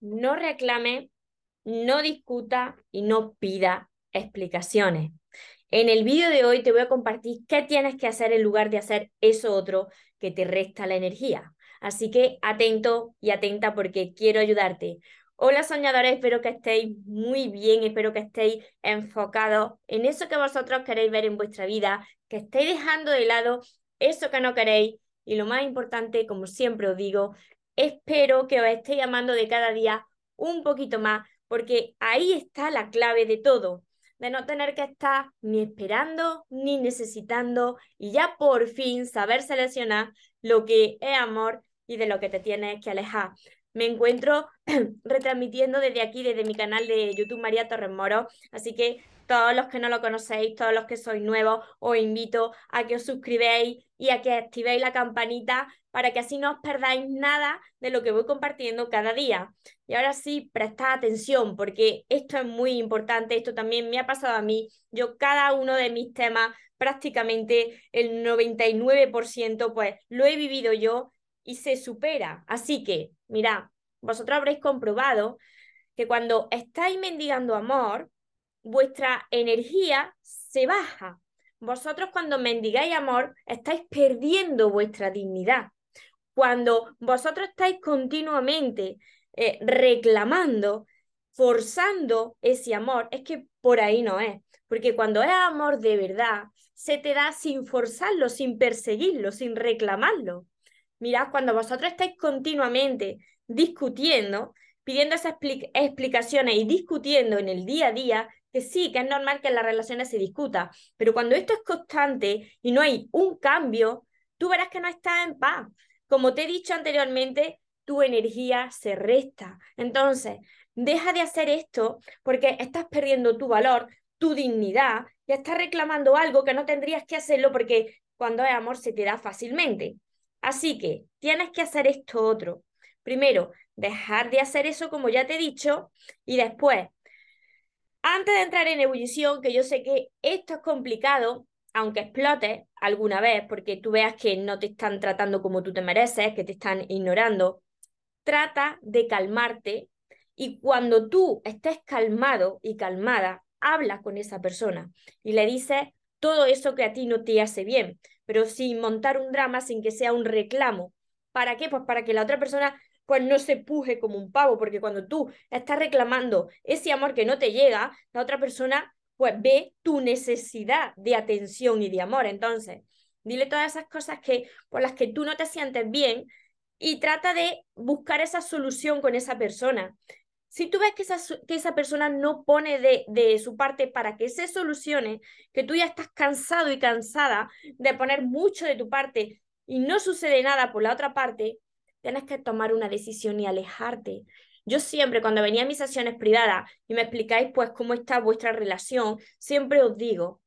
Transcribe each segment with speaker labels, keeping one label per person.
Speaker 1: no reclame, no discuta y no pida explicaciones. En el vídeo de hoy te voy a compartir qué tienes que hacer en lugar de hacer eso otro que te resta la energía. Así que atento y atenta porque quiero ayudarte. Hola soñadores, espero que estéis muy bien, espero que estéis enfocados en eso que vosotros queréis ver en vuestra vida, que estéis dejando de lado eso que no queréis y lo más importante, como siempre os digo, espero que os estéis amando de cada día un poquito más, porque ahí está la clave de todo, de no tener que estar ni esperando ni necesitando y ya por fin saber seleccionar lo que es amor y de lo que te tienes que alejar. Me encuentro retransmitiendo desde aquí, desde mi canal de YouTube María Torres Moro, así que todos los que no lo conocéis, todos los que sois nuevos, os invito a que os suscribáis y a que activéis la campanita para que así no os perdáis nada de lo que voy compartiendo cada día. Y ahora sí, prestad atención porque esto es muy importante, esto también me ha pasado a mí. Yo cada uno de mis temas, prácticamente el 99%, pues lo he vivido yo y se supera. Así que, mirad, vosotros habréis comprobado que cuando estáis mendigando amor, vuestra energía se baja. Vosotros cuando mendigáis amor estáis perdiendo vuestra dignidad. Cuando vosotros estáis continuamente eh, reclamando, forzando ese amor, es que por ahí no es. Porque cuando es amor de verdad, se te da sin forzarlo, sin perseguirlo, sin reclamarlo. Mirad, cuando vosotros estáis continuamente discutiendo, pidiendo esas explicaciones y discutiendo en el día a día, que sí, que es normal que en las relaciones se discuta, pero cuando esto es constante y no hay un cambio, tú verás que no estás en paz. Como te he dicho anteriormente, tu energía se resta. Entonces, deja de hacer esto porque estás perdiendo tu valor, tu dignidad y estás reclamando algo que no tendrías que hacerlo porque cuando hay amor se te da fácilmente. Así que tienes que hacer esto otro. Primero, dejar de hacer eso como ya te he dicho y después antes de entrar en ebullición, que yo sé que esto es complicado, aunque explote alguna vez, porque tú veas que no te están tratando como tú te mereces, que te están ignorando, trata de calmarte y cuando tú estés calmado y calmada, hablas con esa persona y le dices todo eso que a ti no te hace bien, pero sin montar un drama, sin que sea un reclamo. ¿Para qué? Pues para que la otra persona pues no se puje como un pavo, porque cuando tú estás reclamando ese amor que no te llega, la otra persona pues ve tu necesidad de atención y de amor. Entonces, dile todas esas cosas que por las que tú no te sientes bien y trata de buscar esa solución con esa persona. Si tú ves que esa, que esa persona no pone de, de su parte para que se solucione, que tú ya estás cansado y cansada de poner mucho de tu parte y no sucede nada por la otra parte, tienes que tomar una decisión y alejarte. Yo siempre, cuando venía a mis sesiones privadas y me explicáis pues cómo está vuestra relación, siempre os digo,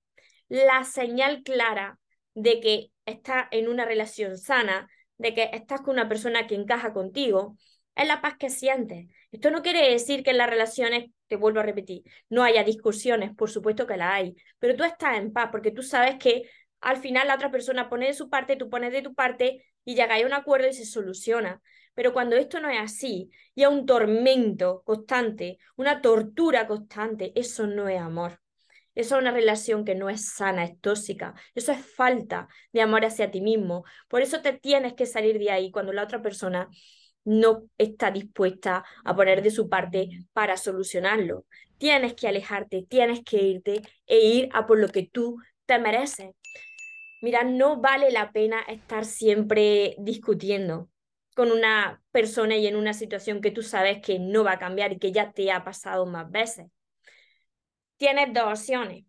Speaker 1: la señal clara de que estás en una relación sana, de que estás con una persona que encaja contigo, es la paz que sientes. Esto no quiere decir que en las relaciones, te vuelvo a repetir, no haya discusiones, por supuesto que la hay, pero tú estás en paz porque tú sabes que al final la otra persona pone de su parte, tú pones de tu parte y llegáis a un acuerdo y se soluciona. Pero cuando esto no es así y es un tormento constante, una tortura constante, eso no es amor. Eso es una relación que no es sana, es tóxica. Eso es falta de amor hacia ti mismo. Por eso te tienes que salir de ahí cuando la otra persona no está dispuesta a poner de su parte para solucionarlo. Tienes que alejarte, tienes que irte e ir a por lo que tú te mereces. Mira, no vale la pena estar siempre discutiendo con una persona y en una situación que tú sabes que no va a cambiar y que ya te ha pasado más veces. Tienes dos opciones.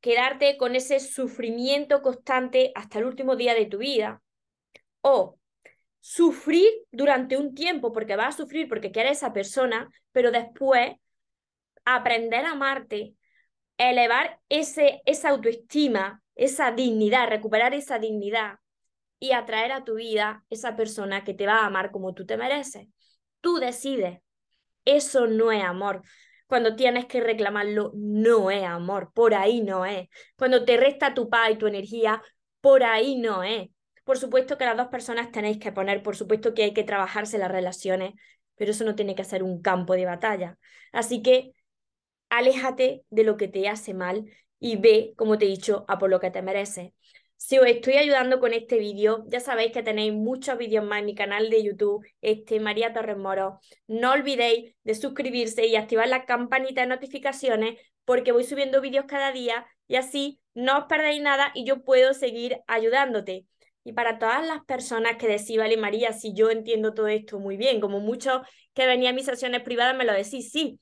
Speaker 1: Quedarte con ese sufrimiento constante hasta el último día de tu vida o sufrir durante un tiempo porque vas a sufrir porque quieres esa persona, pero después aprender a amarte, elevar ese, esa autoestima, esa dignidad, recuperar esa dignidad y atraer a tu vida esa persona que te va a amar como tú te mereces. Tú decides. Eso no es amor. Cuando tienes que reclamarlo, no es amor. Por ahí no es. Cuando te resta tu paz y tu energía, por ahí no es. Por supuesto que las dos personas tenéis que poner, por supuesto que hay que trabajarse las relaciones, pero eso no tiene que ser un campo de batalla. Así que aléjate de lo que te hace mal y ve, como te he dicho, a por lo que te mereces. Si os estoy ayudando con este vídeo, ya sabéis que tenéis muchos vídeos más en mi canal de YouTube, este María Torres Moro. No olvidéis de suscribirse y activar la campanita de notificaciones porque voy subiendo vídeos cada día y así no os perdéis nada y yo puedo seguir ayudándote. Y para todas las personas que decís, vale, María, si yo entiendo todo esto muy bien, como muchos que venían a mis sesiones privadas me lo decís, sí,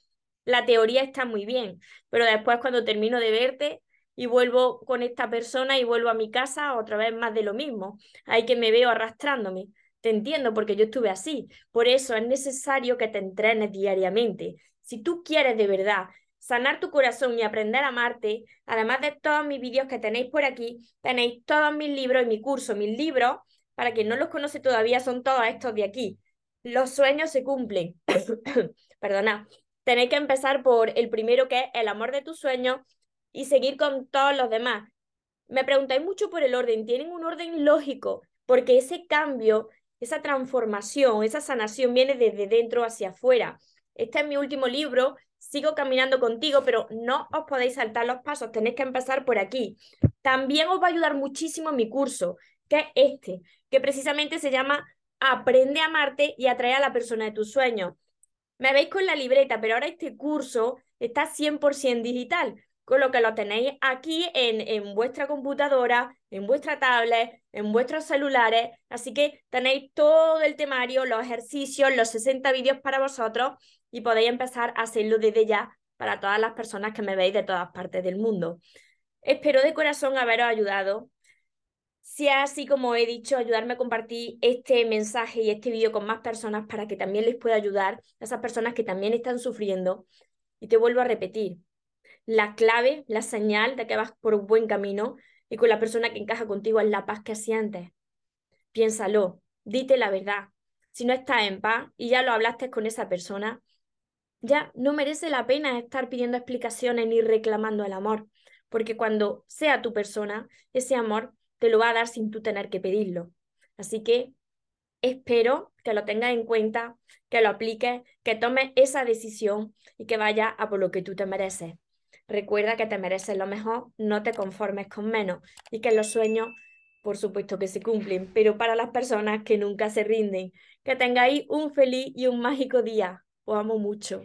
Speaker 1: la teoría está muy bien, pero después cuando termino de verte y vuelvo con esta persona y vuelvo a mi casa otra vez más de lo mismo. Hay que me veo arrastrándome. Te entiendo porque yo estuve así. Por eso es necesario que te entrenes diariamente. Si tú quieres de verdad sanar tu corazón y aprender a amarte, además de todos mis vídeos que tenéis por aquí, tenéis todos mis libros y mi curso. Mis libros, para quien no los conoce todavía, son todos estos de aquí. Los sueños se cumplen. Perdona. Tenéis que empezar por el primero que es el amor de tus sueños, y seguir con todos los demás. Me preguntáis mucho por el orden, tienen un orden lógico, porque ese cambio, esa transformación, esa sanación viene desde dentro hacia afuera. Este es mi último libro, sigo caminando contigo, pero no os podéis saltar los pasos, tenéis que empezar por aquí. También os va a ayudar muchísimo mi curso, que es este, que precisamente se llama Aprende a amarte y atrae a la persona de tus sueños. Me veis con la libreta, pero ahora este curso está 100% digital con lo que lo tenéis aquí en, en vuestra computadora, en vuestra tablet, en vuestros celulares. Así que tenéis todo el temario, los ejercicios, los 60 vídeos para vosotros y podéis empezar a hacerlo desde ya para todas las personas que me veis de todas partes del mundo. Espero de corazón haberos ayudado. Si es así como he dicho, ayudarme a compartir este mensaje y este vídeo con más personas para que también les pueda ayudar a esas personas que también están sufriendo. Y te vuelvo a repetir, la clave, la señal de que vas por un buen camino y con la persona que encaja contigo es la paz que sientes. Piénsalo, dite la verdad. Si no estás en paz y ya lo hablaste con esa persona, ya no merece la pena estar pidiendo explicaciones ni reclamando el amor, porque cuando sea tu persona, ese amor te lo va a dar sin tú tener que pedirlo. Así que espero que lo tengas en cuenta, que lo apliques, que tomes esa decisión y que vaya a por lo que tú te mereces. Recuerda que te mereces lo mejor, no te conformes con menos y que los sueños, por supuesto que se cumplen, pero para las personas que nunca se rinden. Que tengáis un feliz y un mágico día. Os amo mucho.